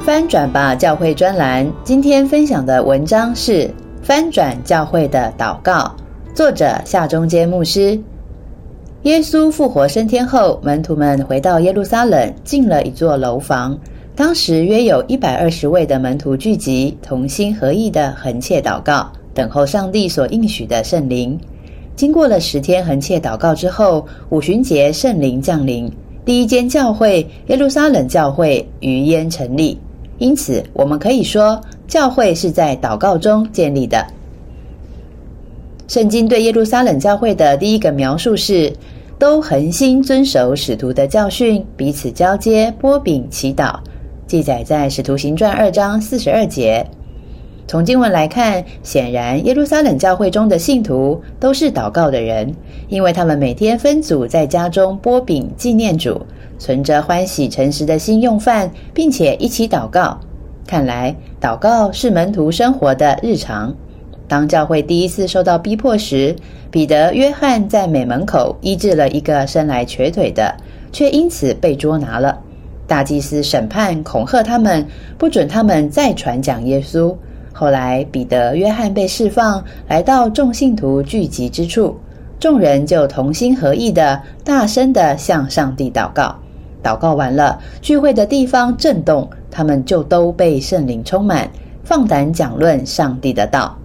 翻转吧教会专栏，今天分享的文章是《翻转教会的祷告》，作者夏中间牧师。耶稣复活升天后，门徒们回到耶路撒冷，进了一座楼房。当时约有一百二十位的门徒聚集，同心合意的横切祷告，等候上帝所应许的圣灵。经过了十天横切祷告之后，五旬节圣灵降临，第一间教会耶路撒冷教会于焉成立。因此，我们可以说，教会是在祷告中建立的。圣经对耶路撒冷教会的第一个描述是：都恒心遵守使徒的教训，彼此交接、波饼、祈祷。记载在《使徒行传》二章四十二节。从经文来看，显然耶路撒冷教会中的信徒都是祷告的人，因为他们每天分组在家中波饼纪念主。存着欢喜诚实的心用饭，并且一起祷告。看来祷告是门徒生活的日常。当教会第一次受到逼迫时，彼得、约翰在美门口医治了一个生来瘸腿的，却因此被捉拿了。大祭司审判恐吓他们，不准他们再传讲耶稣。后来彼得、约翰被释放，来到众信徒聚集之处，众人就同心合意的大声的向上帝祷告。祷告完了，聚会的地方震动，他们就都被圣灵充满，放胆讲论上帝的道。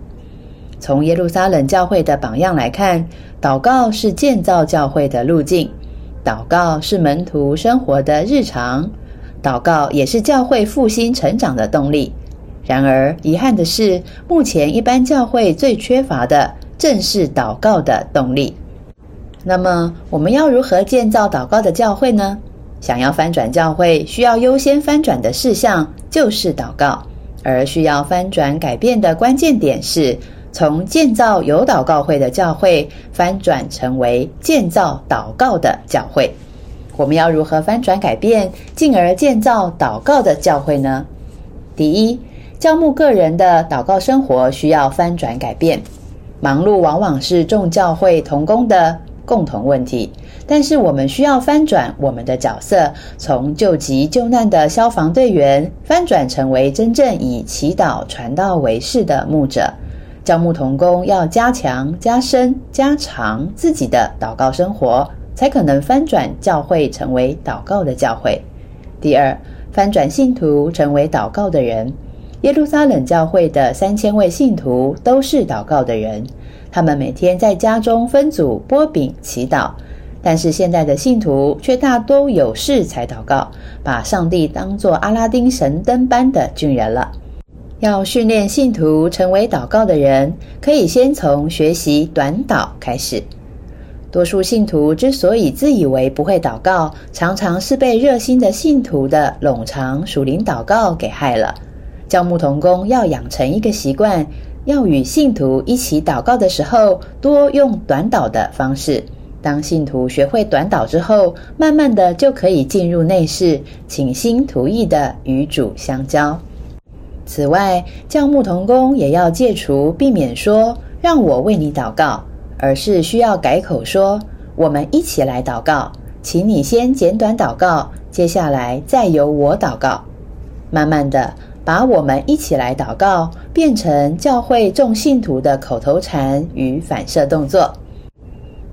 从耶路撒冷教会的榜样来看，祷告是建造教会的路径，祷告是门徒生活的日常，祷告也是教会复兴成长的动力。然而，遗憾的是，目前一般教会最缺乏的正是祷告的动力。那么，我们要如何建造祷告的教会呢？想要翻转教会，需要优先翻转的事项就是祷告，而需要翻转改变的关键点是从建造有祷告会的教会翻转成为建造祷告的教会。我们要如何翻转改变，进而建造祷告的教会呢？第一，教牧个人的祷告生活需要翻转改变。忙碌往往是众教会同工的共同问题。但是我们需要翻转我们的角色，从救急救难的消防队员翻转成为真正以祈祷传道为事的牧者。教牧童工要加强、加深、加长自己的祷告生活，才可能翻转教会成为祷告的教会。第二，翻转信徒成为祷告的人。耶路撒冷教会的三千位信徒都是祷告的人，他们每天在家中分组拨饼祈祷。但是现在的信徒却大都有事才祷告，把上帝当作阿拉丁神灯般的巨人了。要训练信徒成为祷告的人，可以先从学习短祷开始。多数信徒之所以自以为不会祷告，常常是被热心的信徒的冗长属灵祷告给害了。教牧童工要养成一个习惯，要与信徒一起祷告的时候，多用短祷的方式。当信徒学会短祷之后，慢慢的就可以进入内室，倾心图意的与主相交。此外，教牧童工也要戒除避免说“让我为你祷告”，而是需要改口说“我们一起来祷告”，请你先简短祷告，接下来再由我祷告。慢慢的，把我们一起来祷告变成教会众信徒的口头禅与反射动作。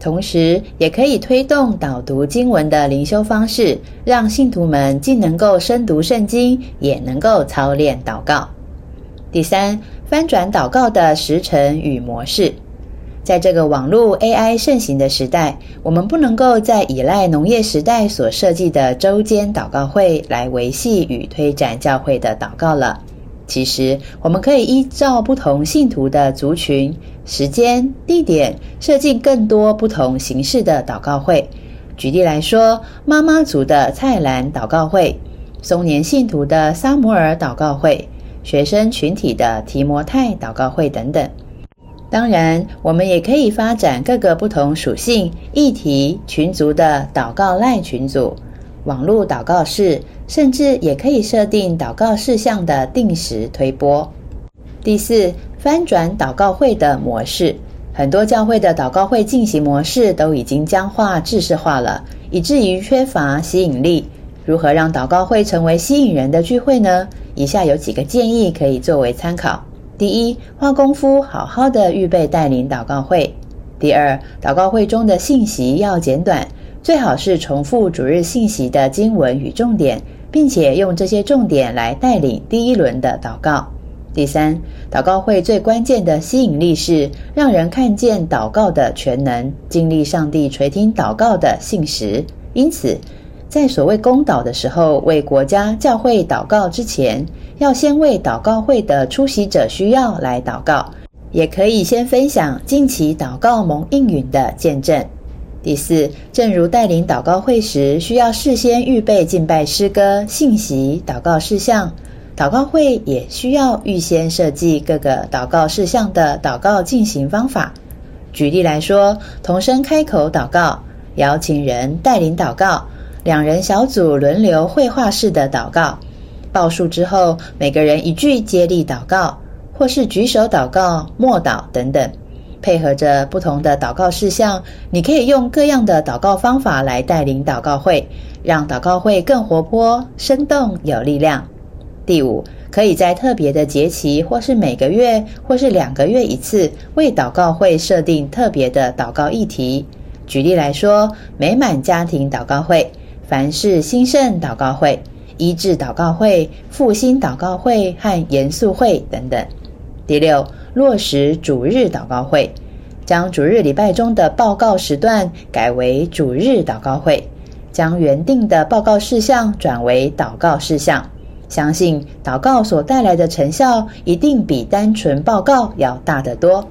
同时，也可以推动导读经文的灵修方式，让信徒们既能够深读圣经，也能够操练祷告。第三，翻转祷告的时辰与模式。在这个网络 AI 盛行的时代，我们不能够再依赖农业时代所设计的周间祷告会来维系与推展教会的祷告了。其实，我们可以依照不同信徒的族群、时间、地点，设计更多不同形式的祷告会。举例来说，妈妈族的菜篮祷告会，松年信徒的萨摩尔祷告会，学生群体的提摩太祷告会等等。当然，我们也可以发展各个不同属性、议题、群组的祷告赖群组、网络祷告室，甚至也可以设定祷告事项的定时推播。第四，翻转祷告会的模式。很多教会的祷告会进行模式都已经僵化、制式化了，以至于缺乏吸引力。如何让祷告会成为吸引人的聚会呢？以下有几个建议可以作为参考：第一，花功夫好好的预备带领祷告会；第二，祷告会中的信息要简短，最好是重复主日信息的经文与重点，并且用这些重点来带领第一轮的祷告。第三，祷告会最关键的吸引力是让人看见祷告的全能，经历上帝垂听祷告的信实。因此，在所谓公祷的时候，为国家教会祷告之前，要先为祷告会的出席者需要来祷告，也可以先分享近期祷告蒙应允的见证。第四，正如带领祷告会时需要事先预备敬拜诗歌、信息、祷告事项。祷告会也需要预先设计各个祷告事项的祷告进行方法。举例来说，同声开口祷告，邀请人带领祷告，两人小组轮流绘画式的祷告，报数之后每个人一句接力祷告，或是举手祷告、默祷等等，配合着不同的祷告事项，你可以用各样的祷告方法来带领祷告会，让祷告会更活泼、生动、有力量。第五，可以在特别的节期，或是每个月，或是两个月一次，为祷告会设定特别的祷告议题。举例来说，美满家庭祷告会、凡事兴盛祷告会、医治祷告会、复兴祷告会和严肃会等等。第六，落实主日祷告会，将主日礼拜中的报告时段改为主日祷告会，将原定的报告事项转为祷告事项。相信祷告所带来的成效，一定比单纯报告要大得多。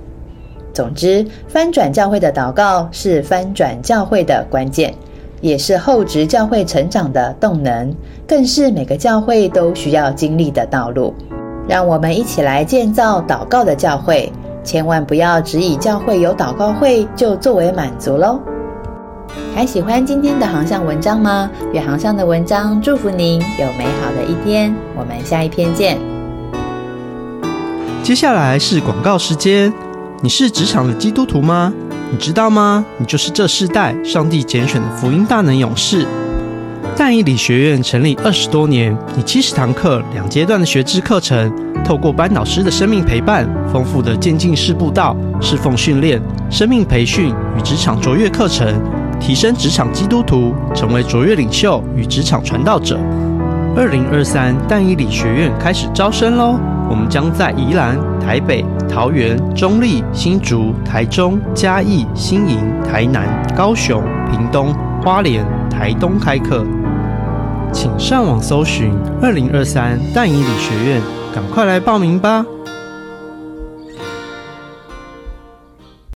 总之，翻转教会的祷告是翻转教会的关键，也是后职教会成长的动能，更是每个教会都需要经历的道路。让我们一起来建造祷告的教会，千万不要只以教会有祷告会就作为满足喽。还喜欢今天的航向文章吗？远航向的文章祝福您有美好的一天。我们下一篇见。接下来是广告时间。你是职场的基督徒吗？你知道吗？你就是这世代上帝拣选的福音大能勇士。但以理学院成立二十多年，以七十堂课、两阶段的学制课程，透过班导师的生命陪伴、丰富的渐进式步道、侍奉训练、生命培训与职场卓越课程。提升职场基督徒，成为卓越领袖与职场传道者。二零二三淡以理学院开始招生喽！我们将在宜兰、台北、桃园、中立、新竹、台中、嘉义、新营、台南、高雄、屏东、花莲、台东开课，请上网搜寻二零二三淡以理学院，赶快来报名吧！